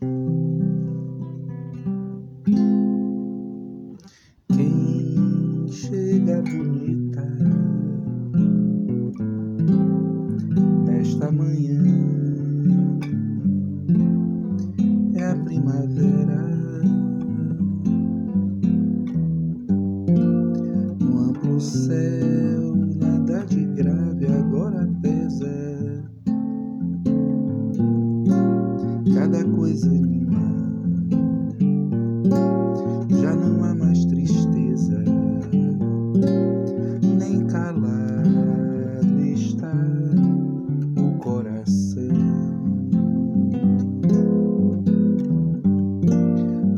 Quem chega bonita nesta manhã é a primavera. No amplo céu, Anima. Já não há mais tristeza, nem calado está o coração.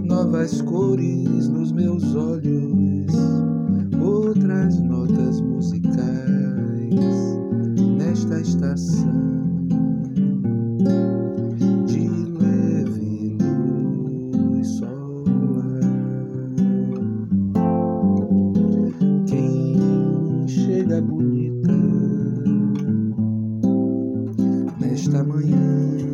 Novas cores nos meus olhos, outras notas musicais nesta estação. Nesta manhã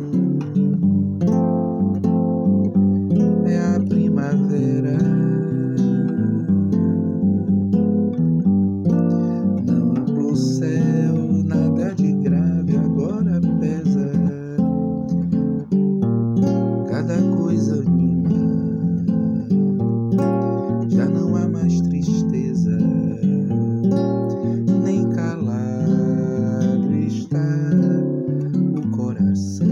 coração.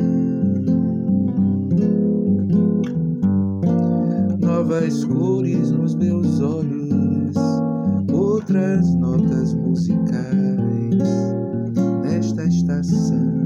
Novas cores nos meus olhos, outras notas musicais nesta estação.